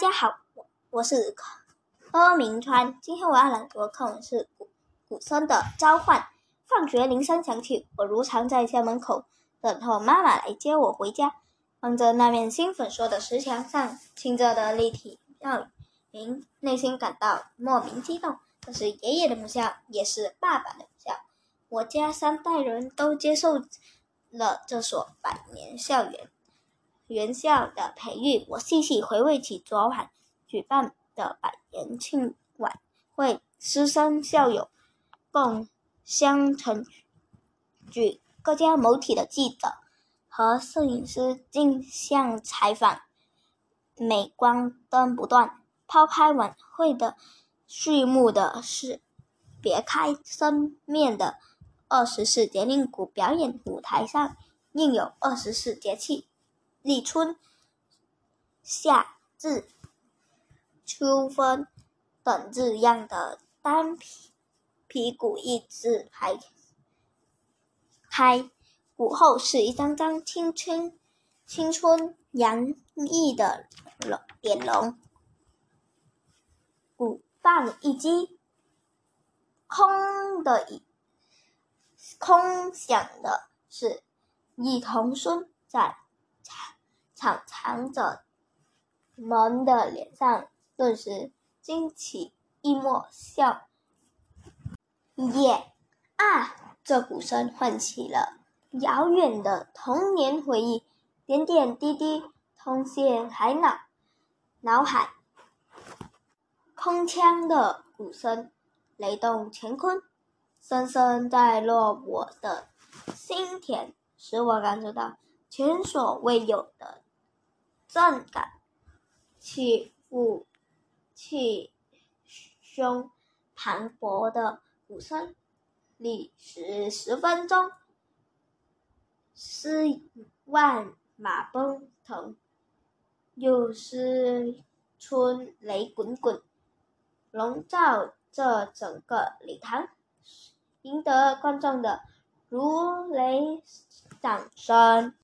家好，我我是柯明川。今天我要朗读的课文是《古古森的召唤》。放学铃声响起，我如常在校门口等候妈妈来接我回家。望着那面新粉刷的石墙上清澈的立体照明，内心感到莫名激动。这是爷爷的母校，也是爸爸的母校。我家三代人都接受了这所百年校园。元宵的培育，我细细回味起昨晚举办的百年庆晚会，师生校友共襄盛举，各家媒体的记者和摄影师竞相采访，镁光灯不断。抛开晚会的序幕的是别开生面的二十四节令鼓表演舞台上印有二十四节气。立春、夏至、秋分等字样的单皮皮鼓一字排开，鼓后是一张张青春青春洋溢的脸容。鼓棒一击，空的一空响的是一童孙在。敞长着们的脸上顿时惊起一抹笑耶。啊！这鼓声唤起了遥远的童年回忆，点点滴滴通现海脑脑海。空腔的鼓声雷动乾坤，声声在落我的心田，使我感受到前所未有的。震感，起伏，气胸磅礴的鼓声，历时十分钟，诗万马奔腾，又是春雷滚滚，笼罩这整个礼堂，赢得观众的如雷掌声。